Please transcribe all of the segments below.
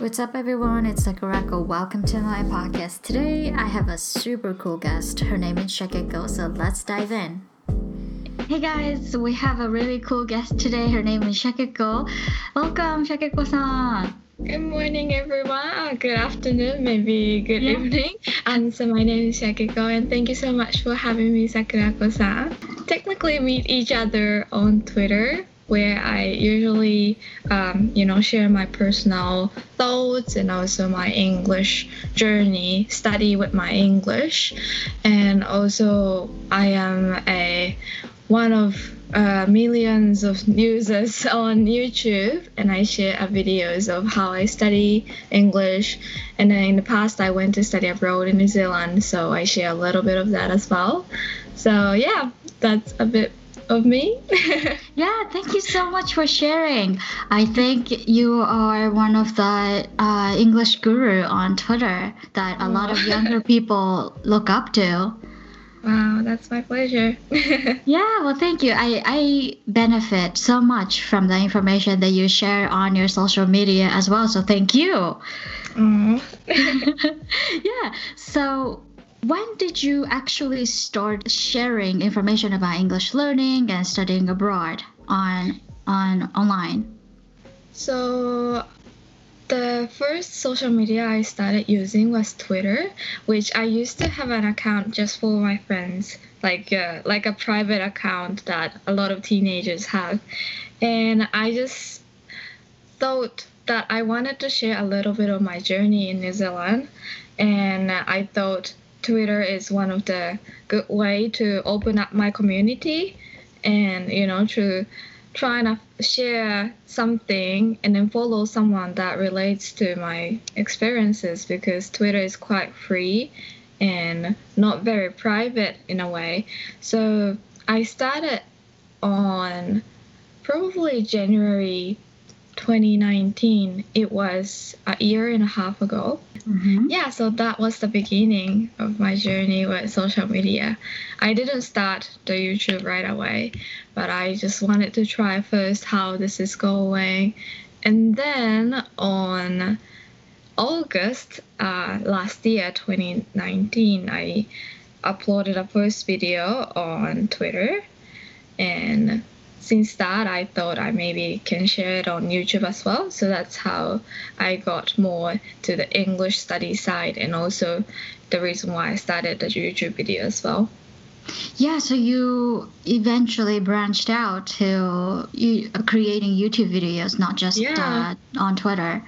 What's up, everyone? It's Sakurako. Welcome to my podcast. Today, I have a super cool guest. Her name is Shakeko, so let's dive in. Hey guys, we have a really cool guest today. Her name is Shakeko. Welcome, Shakeko-san. Good morning, everyone. Good afternoon, maybe good Yeah. evening. And so my name is Shakeko, and thank you so much for having me, Sakurako-san. Technically, meet each other on Twitter, where I usually, um, you know, share my personal thoughts and also my English journey, study with my English, and also I am a one of uh, millions of users on YouTube, and I share videos of how I study English. And then in the past, I went to study abroad in New Zealand, so I share a little bit of that as well. So yeah, that's a bit of me. Yeah, thank you so much for sharing. I think you are one of the uh, English guru on Twitter that a lot of younger people look up to. wow, that's my pleasure. Yeah, well, thank you. I, I benefit so much from the information that you share on your social media as well. So thank you. Aw. yeah. So when did you actually start sharing information about English learning and studying abroad on on online? So the first social media I started using was Twitter, which I used to have an account just for my friends, like uh, like a private account that a lot of teenagers have, and I just thought that I wanted to share a little bit of my journey in New Zealand, and I thought Twitter is one of the good way to open up my community, and you know to try and share something and then follow someone that relates to my experiences because Twitter is quite free and not very private in a way. So I started on probably January 2019. It was a year and a half ago. Mm-hmm. Yeah, so that was the beginning of my journey with social media. I didn't start the YouTube right away, but I just wanted to try first how this is going. And then on August uh, last year, 2019, I uploaded a first video on Twitter. And since that, I thought I maybe can share it on YouTube as well. So that's how I got more to the English study side and also the reason why I started the YouTube video as well. Yeah, so you eventually branched out to you, creating YouTube videos, not just Yeah. uh, on Twitter.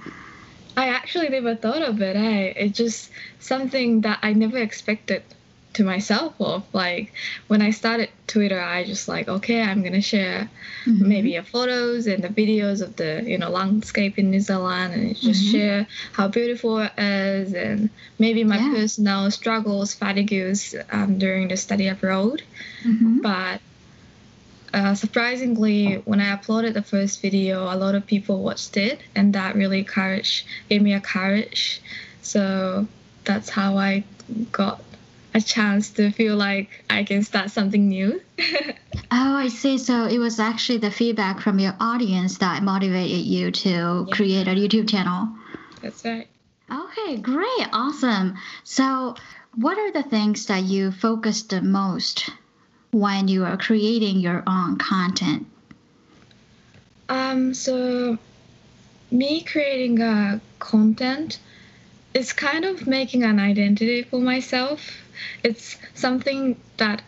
I actually never thought of it. Eh? It's just something that I never expected to myself of. Like when I started Twitter, I just like, okay, I'm gonna share Mhm. maybe a photos and the videos of the you know landscape in New Zealand and just Mhm. share how beautiful it is and maybe my Yeah. personal struggles, fatigues um, during the study abroad. Mhm. But uh, surprisingly, when I uploaded the first video, a lot of people watched it, and that really courage gave me a courage. So that's how I got a chance to feel like I can start something new. Oh, I see. So it was actually the feedback from your audience that motivated you to Yeah. create a YouTube channel. that's right. Okay, great, awesome. So, what are the things that you focus the most when you are creating your own content? Um, so me creating a content is kind of making an identity for myself. It's something that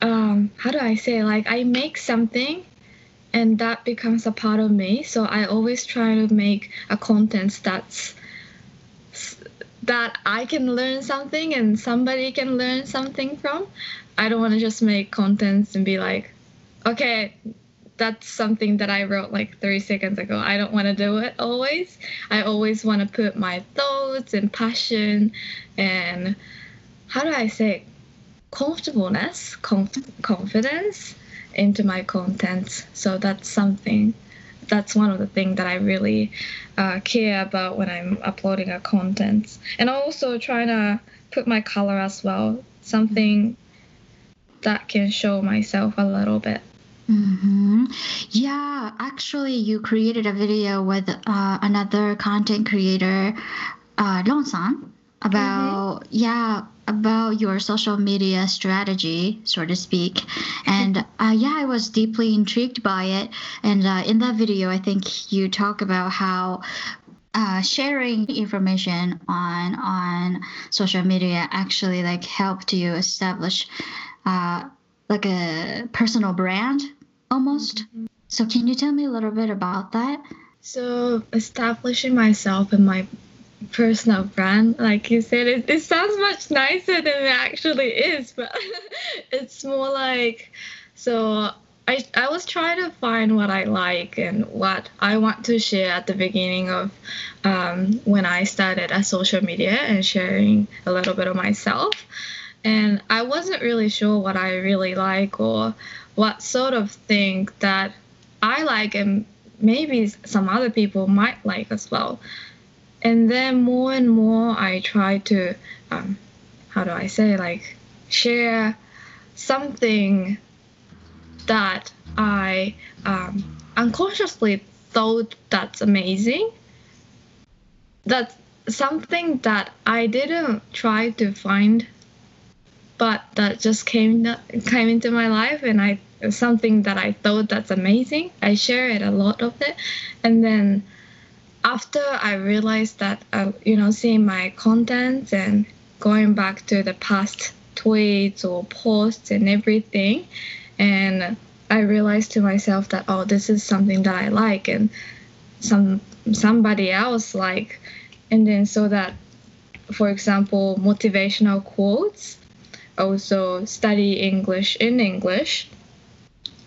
um how do I say like I make something and that becomes a part of me. So I always try to make a content that's that I can learn something and somebody can learn something from. I don't want to just make contents and be like, okay, that's something that I wrote like 30 seconds ago. I don't want to do it always. I always want to put my thoughts and passion and how do I say comfortableness, conf- confidence into my content. So that's something that's one of the things that I really uh, care about when I'm uploading a content. And also trying to put my color as well, something that can show myself a little bit. Mm-hmm. Yeah, actually, you created a video with uh, another content creator, uh, Lon-san, about mm-hmm. yeah about your social media strategy, so to speak. And uh, yeah, I was deeply intrigued by it. And uh, in that video, I think you talk about how uh, sharing information on on social media actually like helped you establish uh, like a personal brand almost. Mm-hmm. So can you tell me a little bit about that? So establishing myself and my personal brand, like you said, it, it sounds much nicer than it actually is, but it's more like so I, I was trying to find what I like and what I want to share at the beginning of um, when I started a social media and sharing a little bit of myself. And I wasn't really sure what I really like or what sort of thing that I like and maybe some other people might like as well. And then more and more, I try to, um, how do I say, like, share something that I um, unconsciously thought that's amazing. That's something that I didn't try to find, but that just came came into my life, and I something that I thought that's amazing. I share it a lot of it, and then after I realized that uh, you know seeing my content and going back to the past tweets or posts and everything, and I realized to myself that oh this is something that I like and some somebody else like, and then so that for example motivational quotes also study English in English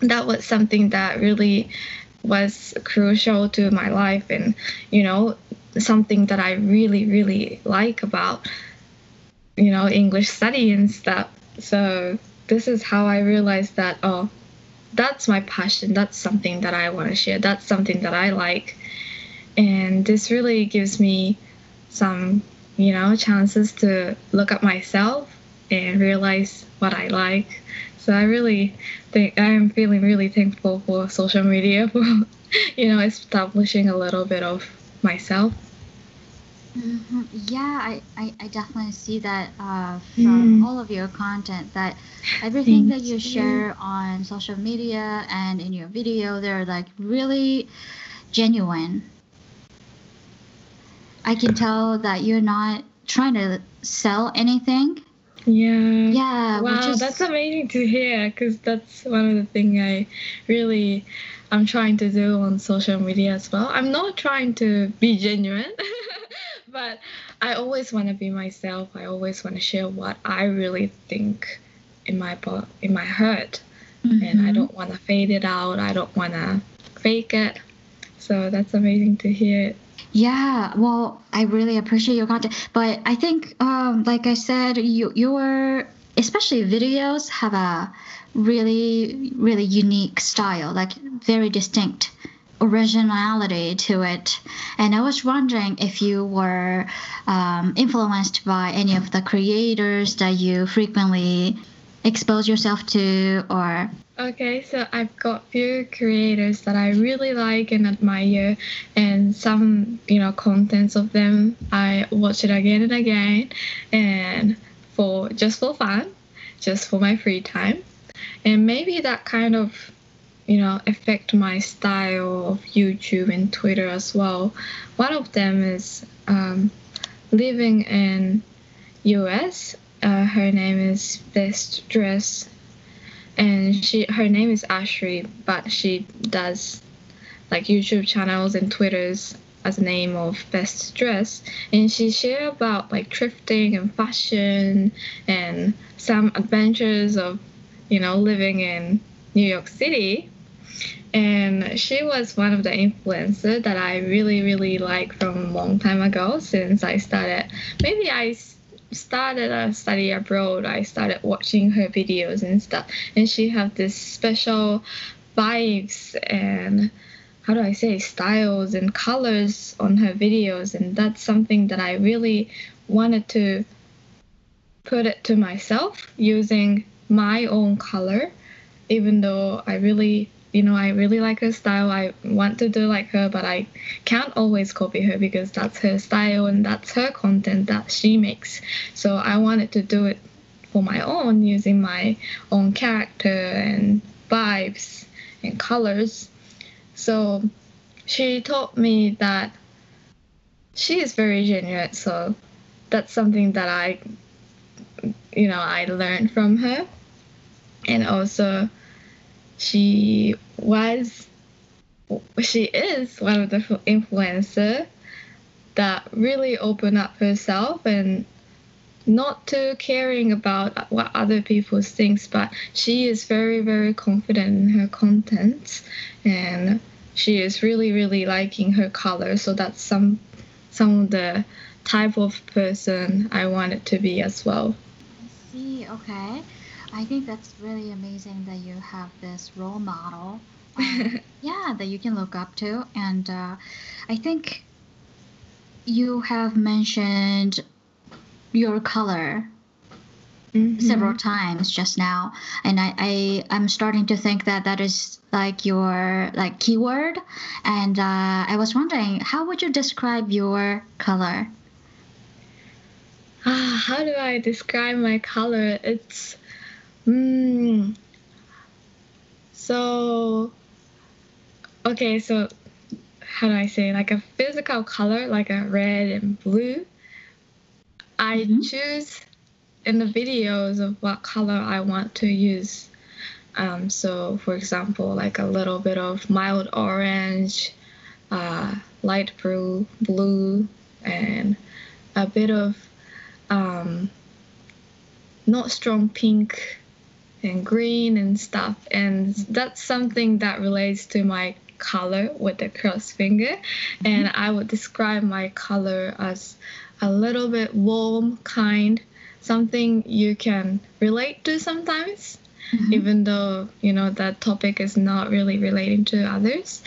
that was something that really was crucial to my life and you know something that I really really like about you know English study and stuff. So this is how I realized that oh that's my passion. That's something that I want to share. That's something that I like. And this really gives me some you know chances to look at myself and realize what I like so I really think I am feeling really thankful for social media for, you know, establishing a little bit of myself. Mm-hmm. Yeah, I, I, I, definitely see that uh, from mm. all of your content that everything that you share on social media and in your video, they're like really genuine. I can tell that you're not trying to sell anything yeah. Yeah. Wow, that's amazing to hear because that's one of the things I really I'm trying to do on social media as well. I'm not trying to be genuine, but I always want to be myself. I always want to share what I really think in my in my heart, mm-hmm. and I mm-hmm. don't want to fade it out. I don't want to fake it. So that's amazing to hear. Yeah, well, I really appreciate your content, but I think, um, like I said, you, your especially videos have a really, really unique style, like very distinct originality to it. And I was wondering if you were um, influenced by any of the creators that you frequently expose yourself to, or Okay, so I've got few creators that I really like and admire, and some you know contents of them I watch it again and again, and for just for fun, just for my free time, and maybe that kind of you know affect my style of YouTube and Twitter as well. One of them is um, living in U.S. Uh, her name is Best Dress and she her name is Ashley, but she does like YouTube channels and Twitters as a name of Best Dress, and she share about like thrifting and fashion and some adventures of you know living in New York City. And she was one of the influencers that I really, really like from a long time ago since I started. Maybe I started a study abroad, I started watching her videos and stuff, and she have this special vibes and how do I say styles and colors on her videos, and that's something that I really wanted to put it to myself using my own color even though I really you know, I really like her style. I want to do like her, but I can't always copy her because that's her style and that's her content that she makes. So I wanted to do it for my own using my own character and vibes and colors. So she taught me that she is very genuine. So that's something that I, you know, I learned from her. And also, she was, she is one of the influencer that really opened up herself and not too caring about what other people think, but she is very, very confident in her content and she is really, really liking her color. So that's some some of the type of person I wanted to be as well. I see, okay. I think that's really amazing that you have this role model. Um, yeah, that you can look up to. And uh, I think you have mentioned your color mm-hmm. several times just now and I, I i'm starting to think that that is like your like keyword and uh, i was wondering how would you describe your color ah, how do i describe my color it's mm, so okay so how do i say like a physical color like a red and blue I mm-hmm. choose in the videos of what color I want to use. Um, so, for example, like a little bit of mild orange, uh, light blue, blue, and a bit of um, not strong pink and green and stuff. And that's something that relates to my color with the cross finger. Mm-hmm. And I would describe my color as a little bit warm, kind, something you can relate to sometimes, mm-hmm. even though you know that topic is not really relating to others,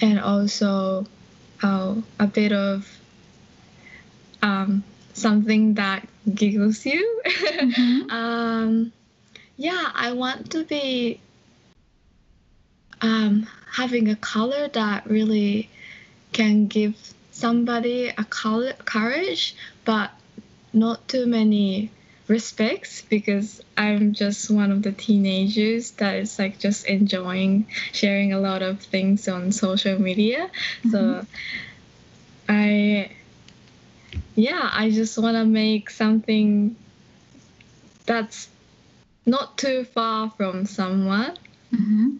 and also uh, a bit of um, something that giggles you. Mm-hmm. um, yeah, I want to be um, having a color that really can give somebody a color, courage, but not too many respects because I'm just one of the teenagers that is like just enjoying sharing a lot of things on social media. Mm-hmm. So I yeah, I just want to make something that's not too far from someone. Mm-hmm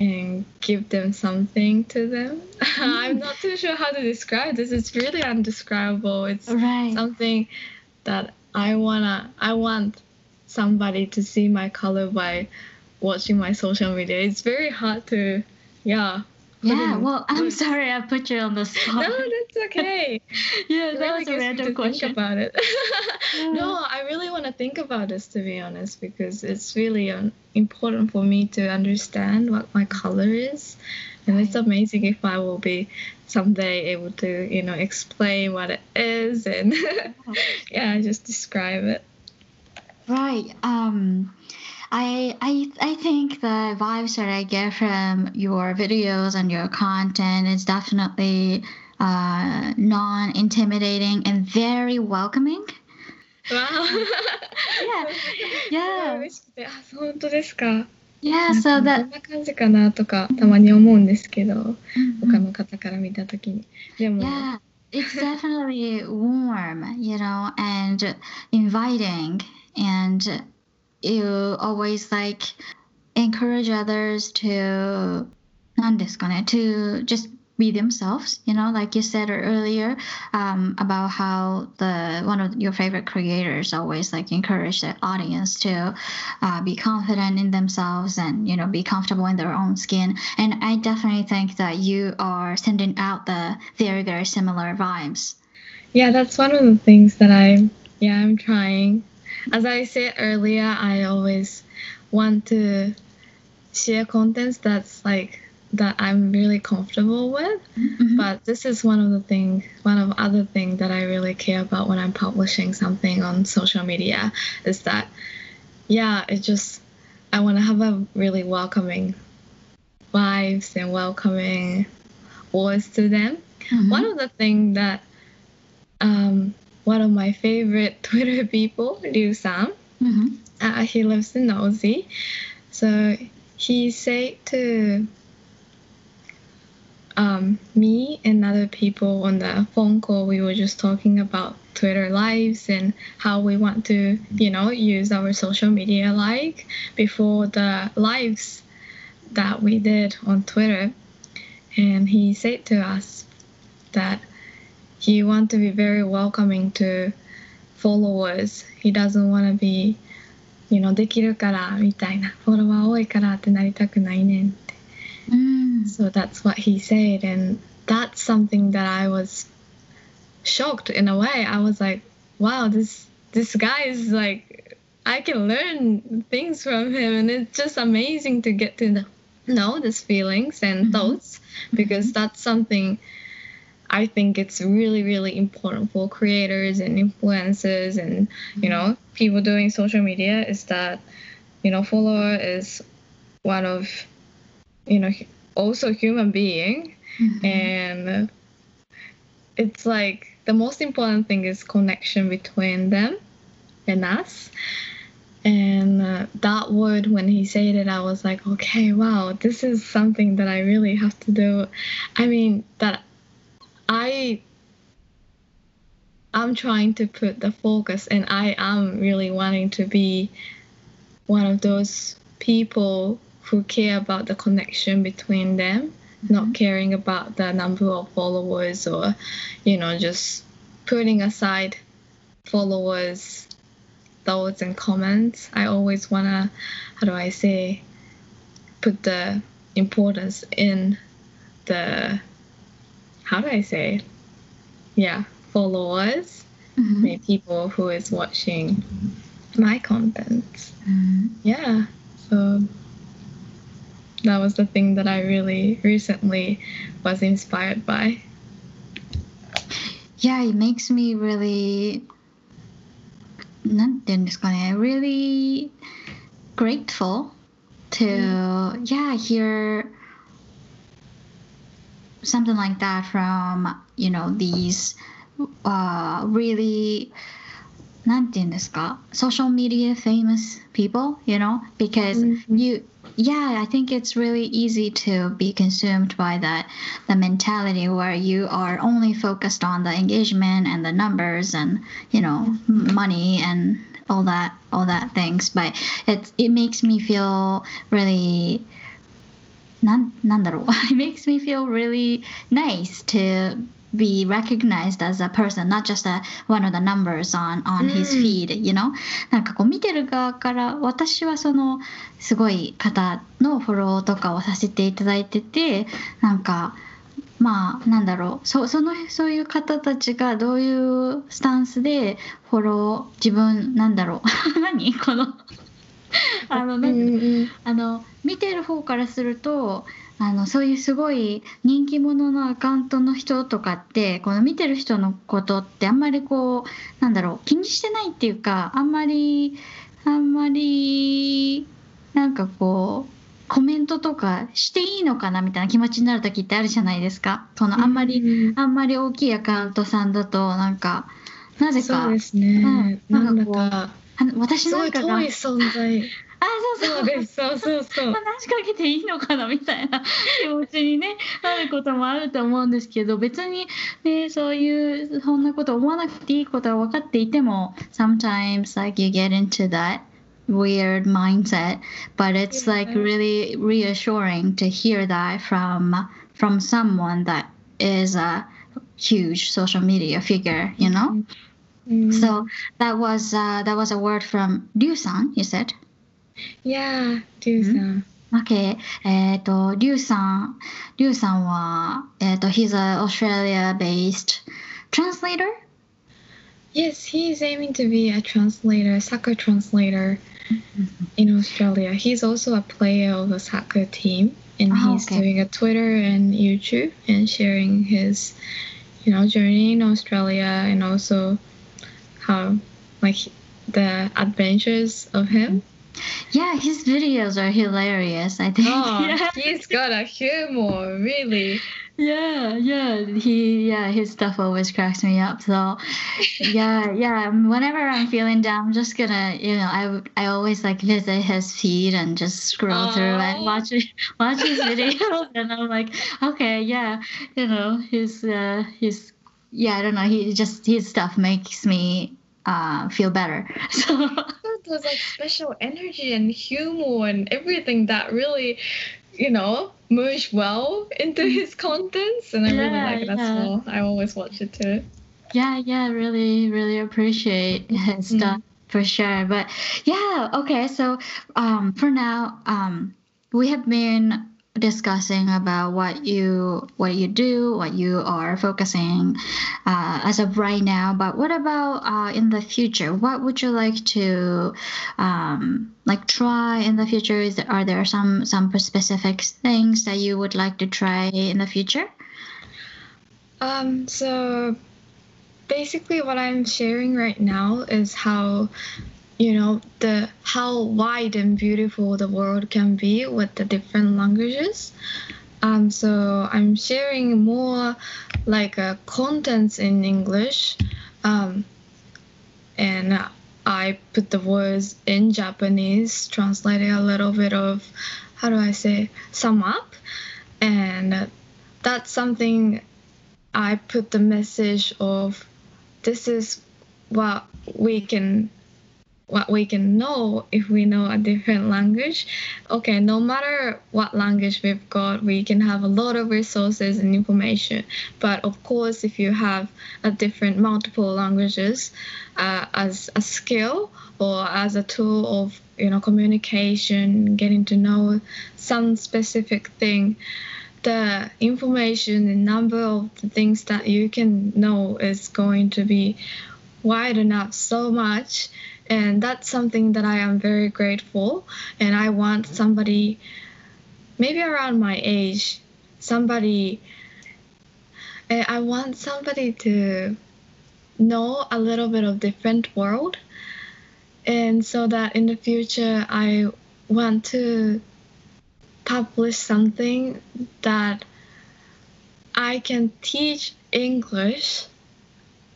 and give them something to them. I'm not too sure how to describe this. It's really undescribable. It's right. something that I wanna I want somebody to see my color by watching my social media. It's very hard to yeah. Yeah, well, I'm sorry I put you on the spot. No, that's okay. yeah, that really was a random question. Think about it. yeah. No, I really want to think about this to be honest because it's really um, important for me to understand what my color is, and right. it's amazing if I will be someday able to you know explain what it is and yeah, just describe it. Right. Um I, I I think the vibes that I get from your videos and your content is definitely uh, non-intimidating and very welcoming. Wow. yeah. Yeah. 本当ですか。Yeah, so that こんな感じかなとかたまに思うんですけど、他の方から見たときに。でも。Yeah, it's definitely warm, you know, and inviting and you always like encourage others to 何ですかね to just be themselves you know like you said earlier um, about how the one of your favorite creators always like encourage the audience to uh, be confident in themselves and you know be comfortable in their own skin and i definitely think that you are sending out the very very similar vibes yeah that's one of the things that i yeah i'm trying as I said earlier, I always want to share contents that's like that I'm really comfortable with. Mm-hmm. But this is one of the things, one of other things that I really care about when I'm publishing something on social media is that, yeah, it just I want to have a really welcoming vibes and welcoming words to them. Mhm. One of the things that um, one of my favorite Twitter people, Ryu-san, Mhm. uh, he lives in Aussie, so he said to um, me and other people on the phone call, we were just talking about Twitter lives and how we want to, you know, use our social media like before the lives that we did on Twitter. And he said to us that he want to be very welcoming to followers. He doesn't want to be, you know, できるからみたいな、フォロワー多いからってなりたくないねんって。 Mm. So that's what he said, and that's something that I was shocked in a way. I was like, wow, this this guy is like I can learn things from him, and it's just amazing to get to kn- know these feelings and Mhm. thoughts because that's something I think it's really really important for creators and influencers and you know people doing social media is that you know follower is one of you know also human being. Mhm. and it's like the most important thing is connection between them and us. And uh, that word when he said it i was like okay wow this is something that i really have to do. I mean that i i'm trying to put the focus and i am really wanting to be one of those people who care about the connection between them mm-hmm. not caring about the number of followers or you know just putting aside followers thoughts and comments. I always want to how do i say put the importance in the how do i say it? yeah followers Mhm. maybe people who is watching my content Mhm. yeah so that was the thing that i really recently was inspired by Yeah, it makes me really なんて言うんですかね really grateful to yeah hear something like that from you know these uh really なんて言うんですか social media famous people you know because Mhm. you yeah i think it's really easy to be consumed by that the mentality where you are only focused on the engagement and the numbers and you know m- money and all that all that things but it it makes me feel really なんなんだろう。It makes me feel really nice to be recognized as a person not just a, one of the numbers on on his うん feed you know? なんかこう見てる側から私はそのすごい方のフォローとかをさせていただいててなんかまあなんだろう。そそのそういう方たちがどういうスタンスでフォロー自分なんだろう。何？この あのなん.あの見てる方からするとあのそういうすごい人気者のアカウントの人とかってこの見てる人のことってあんまりこうなんだろう気にしてないっていうかあんまりあんまりなんかこうコメントとかしていいのかなみたいな気持ちになる時ってあるじゃないですか。そのあんまり、Mm. あんまり大きいアカウントさんだとなんかなぜかそうですね。うんなんか、あの私すごいなんかが遠い存在。あそうそうそうです。そうそうそう。話しかけていいのかなみたいな気持ちに、ね、なることもあると思うんですけど別に、ね、そういうそんなこと思わなくていいことは分かっていても sometimes like you get into that weird mindset but it's like really reassuring to hear that from from someone that is a huge social media figure you know Mm. so that was uh, that was a word from Ryu-san you said Yeah, リュウさん。 OK えっ、とリュウさんリュウさんはえっ、と he's a Australia based translator Yes, he is aiming to be a translator, soccer translator in Australia. He's also a player of a soccer team, and Ah, he's okay. doing a Twitter and YouTube and sharing his, you know, journey in Australia and also how like the adventures of him Yeah, his videos are hilarious. I think. Oh, yeah. he's got a humor, really. Yeah, yeah. He yeah, his stuff always cracks me up. So yeah, yeah. Whenever I'm feeling down, I'm just gonna you know I I always like visit his feed and just scroll through and watch watch his videos, and I'm like, okay, yeah, you know, his uh his yeah, I don't know. He just his stuff makes me uh feel better. So. There's like special energy and humor and everything that really, you know, merge well into his contents, and I really like it as yeah. well. I always watch it too. yeah yeah really really appreciate his Mhm. stuff for sure but yeah okay so um for now um we have been discussing about what you what you do what you are focusing uh, as of right now but what about uh, in the future? What would you like to um, like try in the future? Is there, are there some some specific things that you would like to try in the future? Um, so basically what I'm sharing right now is how you know the how wide and beautiful the world can be with the different languages. Um, so I'm sharing more like uh, contents in English, um, and I put the words in Japanese, translating a little bit of how do I say sum up, and that's something I put the message of this is what we can what we can know if we know a different language. Okay, no matter what language we've got, we can have a lot of resources and information. But of course, if you have a different multiple languages uh, as a skill or as a tool of you know communication, getting to know some specific thing, the information and number of the things that you can know is going to be wide enough so much and that's something that i am very grateful. And i want somebody maybe around my age somebody i want somebody to know a little bit of different world. And so that in the future i want to publish something that I can teach English,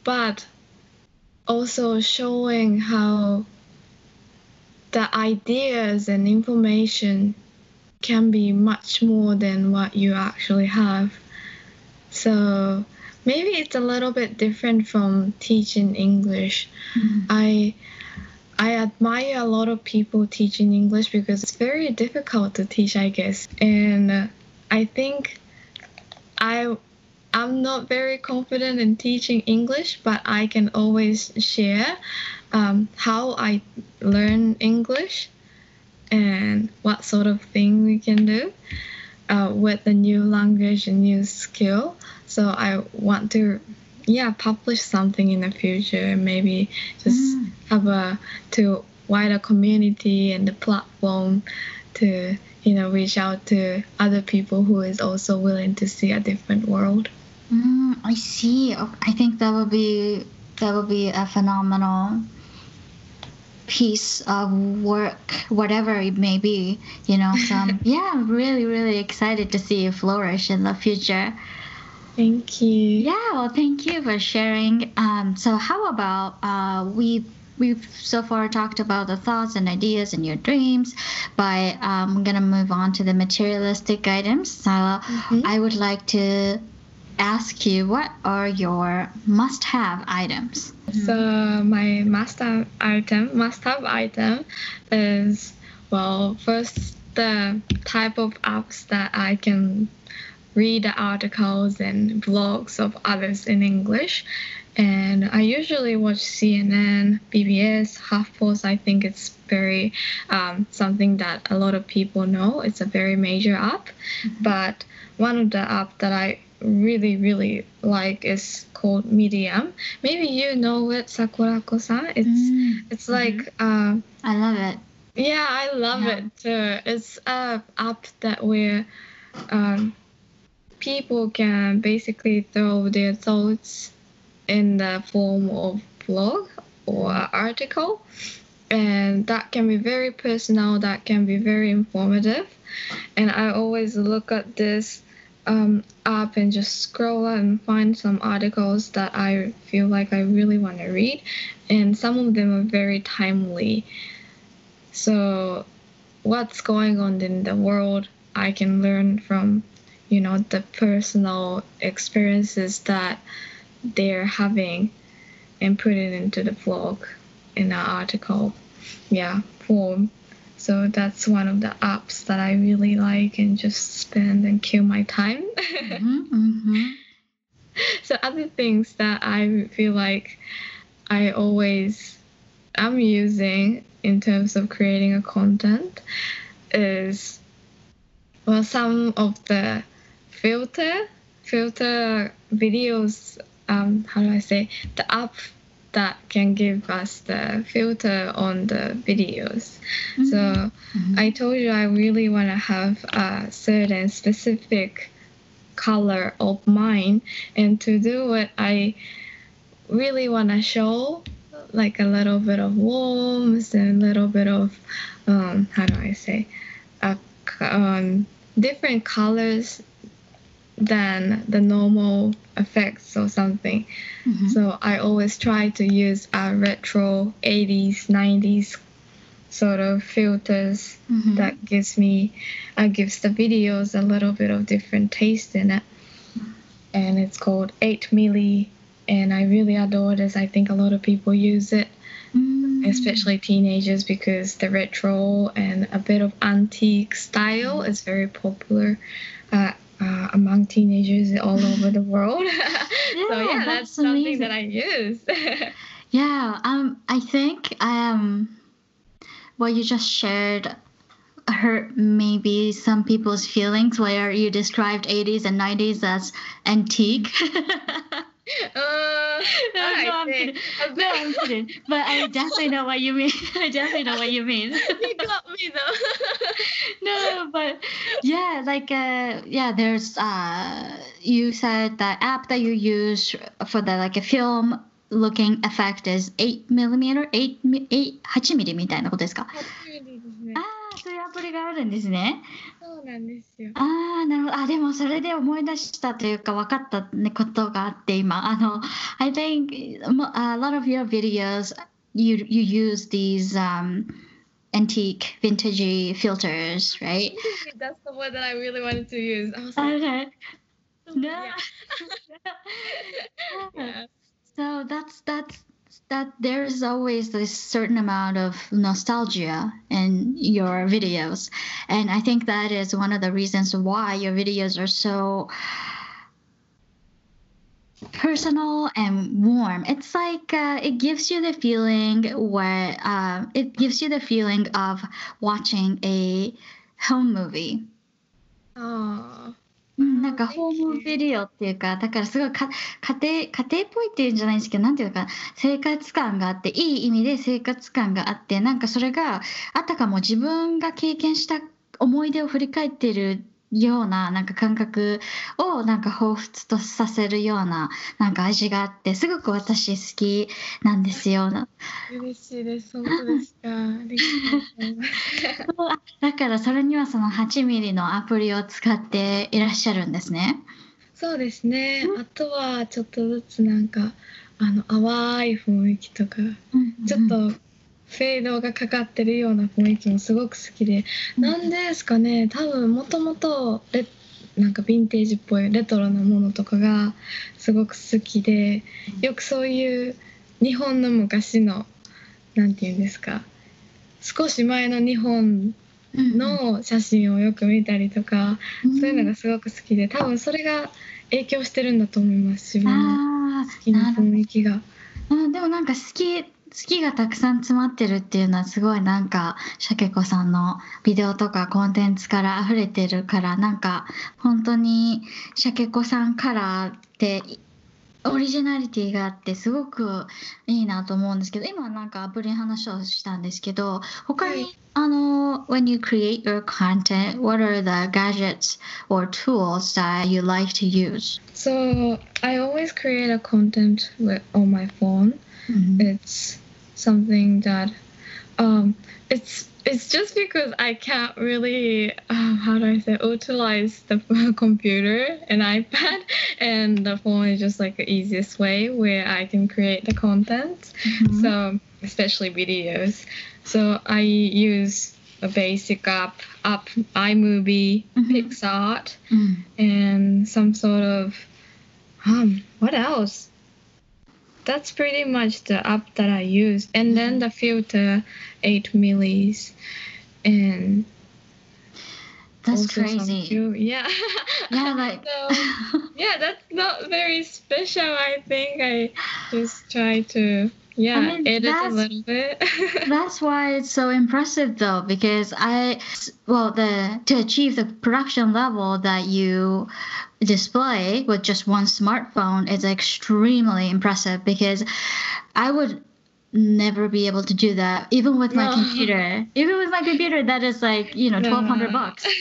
but also showing how the ideas and information can be much more than what you actually have. So maybe it's a little bit different from teaching English. Mm-hmm. I I admire a lot of people teaching English because it's very difficult to teach, I guess. And I think I I'm not very confident in teaching English, but I can always share um, how I learn English and what sort of thing we can do uh, with the new language and new skill. So I want to, yeah, publish something in the future. and Maybe just Mm. have a to wider community and the platform to you know reach out to other people who is also willing to see a different world. Mm, I see. I think that would be that would be a phenomenal piece of work, whatever it may be. You know, some yeah, I'm really really excited to see you flourish in the future. Thank you. Yeah, well, thank you for sharing. Um, so how about uh, we we've so far talked about the thoughts and ideas and your dreams, but um, I'm gonna move on to the materialistic items. So Mhm. I would like to ask you what are your must-have items? So my must-have item, must-have item, is well first the type of apps that I can read the articles and blogs of others in English. And I usually watch CNN, BBC, HuffPost. I think it's very um, something that a lot of people know. It's a very major app. But one of the app that I really really like is called Medium. Maybe you know it, Sakurako-san. It's Mm, it's like uh, I love it. yeah, I love Yeah. it too. It's a app that where um, people can basically throw their thoughts in the form of blog or article, and that can be very personal that can be very informative and i always look at this um, app and just scroll and find some articles that i feel like i really want to read and some of them are very timely. So what's going on in the world i can learn from you know the personal experiences that they're having and put it into the blog in an article yeah form so that's one of the apps that i really like and just spend and kill my time mm-hmm, mm-hmm. so other things that i feel like i always am using in terms of creating a content is well some of the filter filter videos um, how do I say the app that can give us the filter on the videos. Mm-hmm. So mm-hmm. I told you I really want to have a certain specific color of mine, and to do it, I really want to show like a little bit of warmth and a little bit of um, how do I say, a, um, different colors than the normal effects or something. Mm-hmm. So I always try to use a retro 80s, 90s sort of filters mm-hmm. that gives me uh, gives the videos a little bit of different taste in it. And it's called 8 milli and I really adore this. I think a lot of people use it. Mm. Especially teenagers because the retro and a bit of antique style is very popular. Uh, uh, among teenagers all over the world. yeah, so yeah, that's, that's something that I use. yeah, um, I think um, what you just shared hurt maybe some people's feelings where you described 80s and 90s as antique. Uh, no, no, I'm kidding. No, I'm kidding. But I definitely know what you mean. I definitely know what you mean. you got me though. no, but yeah, like uh, yeah, there's uh, you said that app that you use for the like a film looking effect is 8 millimeter 8 8 8ミリみたいなことですか8ミリですねああそういうアプリがあるんですね そうなんですよ。ああ、なるほど。あ、でもそれで思い出したというか分かった、ね、ことがあって今。あの、I think a lot of your videos, you, you use these um, antique, vintagey filters, right? That's the one that I really wanted to use. I was like, okay. No. Yeah. yeah. So that's that's that there's always this certain amount of nostalgia in your videos. And i think that is one of the reasons why your videos are so personal and warm. It's like uh, it gives you the feeling where uh, it gives you the feeling of watching a home movie. Oh うん、なんかホームビデオっていうか、だからすごいか家庭、家庭っぽいっていうんじゃないんですけど、なんていうか、生活感があって、いい意味で生活感があって、なんかそれが、あたかも自分が経験した思い出を振り返ってるようななんか感覚をなんか彷彿とさせるようななんか味があってすごく私好きなんですよ。嬉しいです本当ですか？だからそれにはその8ミリのアプリを使っていらっしゃるんですね。そうですね。あとはちょっとずつなんかあの淡い雰囲気とか、うんうん、ちょっとフェードがかかってるような雰囲気もすごく好きで、うん、なんですかね。多分もともとなんかヴィンテージっぽいレトロなものとかがすごく好きで。よくそういう日本の昔の何て言うんですか。少し前の日本の写真をよく見たりとか、うん、そういうのがすごく好きで。多分それが影響してるんだと思います自分の。好きな雰囲気が。あでもなんか好き好きがたくさん詰まってるっていうのはすごいなんかシャケ子さんのビデオとかコンテンツから溢れてるからなんか本当にシャケ子さんカラーってオリジナリティがあってすごくいいなと思うんですけど今なんかアプリの話をしたんですけど他に、はい、あの When you create your content what are the gadgets or tools that you like to use? So I always create a content with, on my phone Mm-hmm. It's something that Um, it's it's just because I can't really uh, how do I say utilize the computer and iPad and the phone is just like the easiest way where I can create the content. Mhm. So especially videos. So I use a basic app, app iMovie, Mhm. PicsArt, うん。and some sort of um what else that's pretty much the app that i use. And then mm-hmm. the filter 8 millis. And That's crazy. yeah. Yeah, like so yeah that's not very special i think. I just try to yeah mean, edit a that's- little bit. That's why it's so impressive though, because I, well, the to achieve the production level that you display with just one smartphone is extremely impressive because I would never be able to do that even with my No. computer even with my computer that is like you know 1200 bucks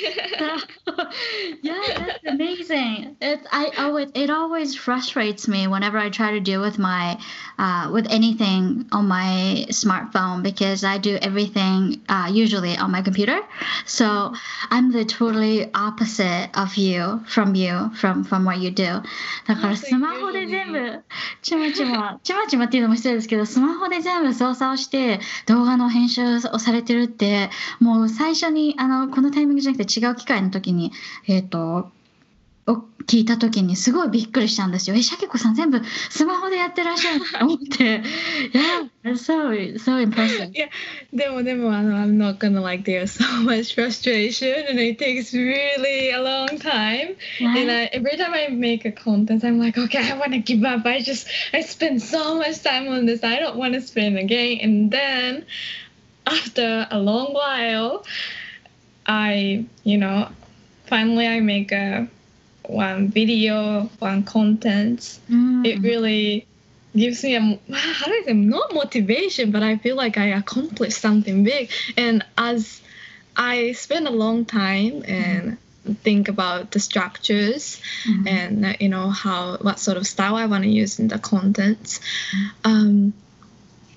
yeah, that's amazing. It's I always it always frustrates me whenever I try to do with my uh, with anything on my smartphone because I do everything uh, usually on my computer. So I'm the totally opposite of you from you from from what you do. だから Also スマホで全部ちまちまちまちまっていうのも失礼ですけどスマホで 全部操作をして動画の編集をされてるってもう最初にあのこのタイミングじゃなくて違う機会の時にえっ、と聞いた時にすごいびっくりしたんですよ。え、シャケ子さん全部スマホでやってらっしゃると思って。Yeah, it's so, so impressive. でもでもあの I'm not gonna like there's so much frustration and it takes really a long time and I, every time I make a content I'm like okay I want to give up I just I spend so much time on this I don't want to spend again and then after a long while I you know finally I make a one video, one content. Mm. It really gives me a how do I say not motivation, but I feel like I accomplished something big. And as I spend a long time and think about the structures mm. and uh, you know how what sort of style I want to use in the contents, Um,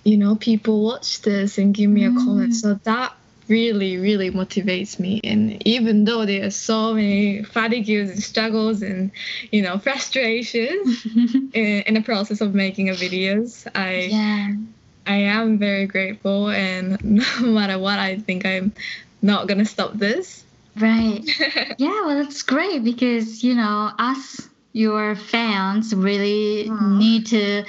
you know, people watch this and give me a mm-hmm. comment. Mm. So that really really motivates me and even though there are so many fatigues and struggles and you know frustrations in, in the process of making a videos i yeah. i am very grateful and no matter what i think i'm not gonna stop this Right. Yeah, well, that's great because, you know, us, your fans, really need to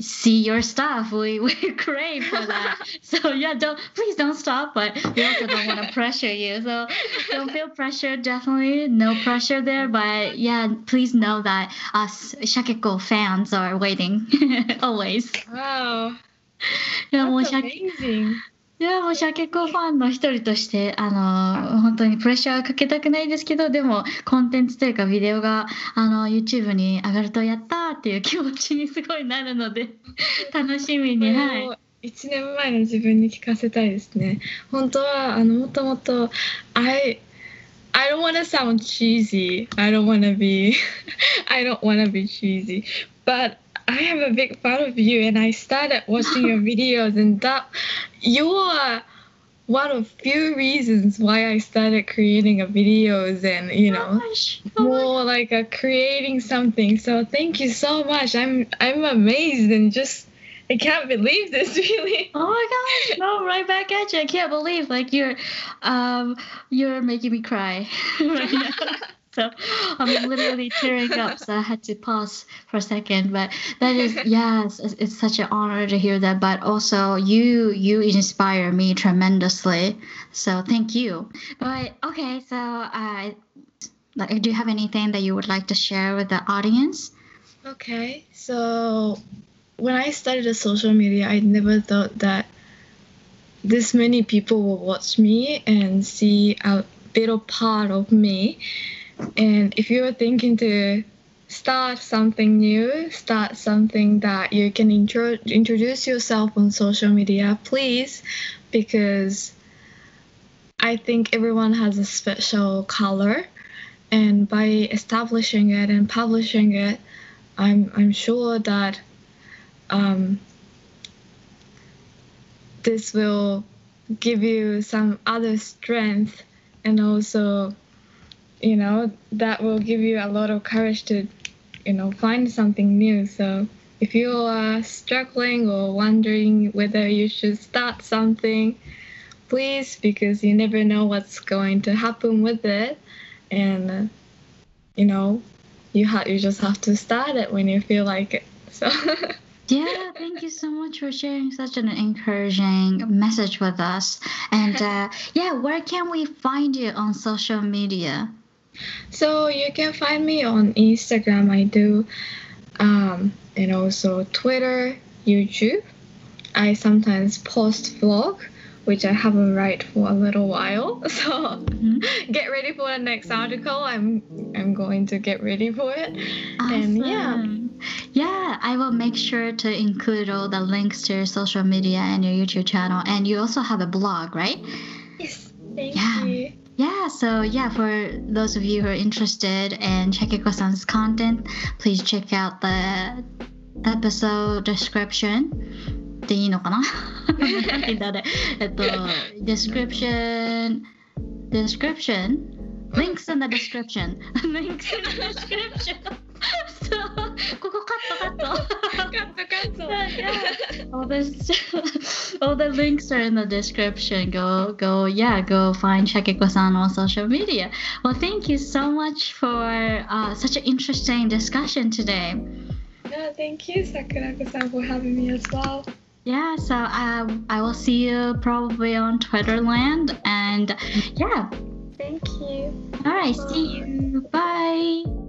see your stuff. We we crave for that. so yeah, don't please don't stop, but we also don't want to pressure you. So don't feel pressure. Definitely no pressure there. But yeah, please know that us Shakeko fans are waiting always. Wow. That's amazing. いやもうシャケ子ファンの一人としてあの本当にプレッシャーかけたくないですけどでもコンテンツというかビデオがあの YouTube に上がるとやったーっていう気持ちにすごいなるので楽しみにはい。1年前の自分に聞かせたいですね本当はあのもともと I I don't want to sound cheesy I don't want to be I don't want to be cheesy but I am a big fan of you and I started watching your videos and that you are one of few reasons why I started creating a videos and you know more like a creating something. So thank you so much. I'm I'm amazed and just I can't believe this really. Oh my gosh! No, right back at you. I can't believe like you're, um, you're making me cry right now. So I'm literally tearing up. So I had to pause for a second. But that is yes, it's, it's such an honor to hear that. But also you you inspire me tremendously. So thank you. But okay, so uh, like, do you have anything that you would like to share with the audience? Okay, so when I started the social media, I never thought that this many people will watch me and see a little part of me. And if you are thinking to start something new, start something that you can intro- introduce yourself on social media, please, because I think everyone has a special color. And by establishing it and publishing it, I'm I'm sure that um, this will give you some other strength and also you know that will give you a lot of courage to you know find something new so if you are struggling or wondering whether you should start something please because you never know what's going to happen with it and uh, you know you have you just have to start it when you feel like it so Yeah, thank you so much for sharing such an encouraging message with us. And uh, yeah, where can we find you on social media? So you can find me on Instagram. I do, um, and also Twitter, YouTube. I sometimes post vlog which I haven't write for a little while. So mm-hmm. get ready for the next article. I'm I'm going to get ready for it. Awesome. And yeah. Yeah, I will make sure to include all the links to your social media and your YouTube channel. And you also have a blog, right? Yes. Thank yeah. you. Yeah, so yeah, for those of you who are interested in Shakeko-san's content, please check out the episode description. でいいのかな description. description, links in the description, links in the description. そうここカットカット yeah. All this, all the links are in the description. Go, go, yeah, go find Shakeko-san on social media. Well, thank you so much for uh, such an interesting discussion today. Yeah, thank you, Sakurako-san, for having me as well. Yeah, so I, I will see you probably on Twitter land. And yeah. Thank you. All right, Bye. see you. Bye.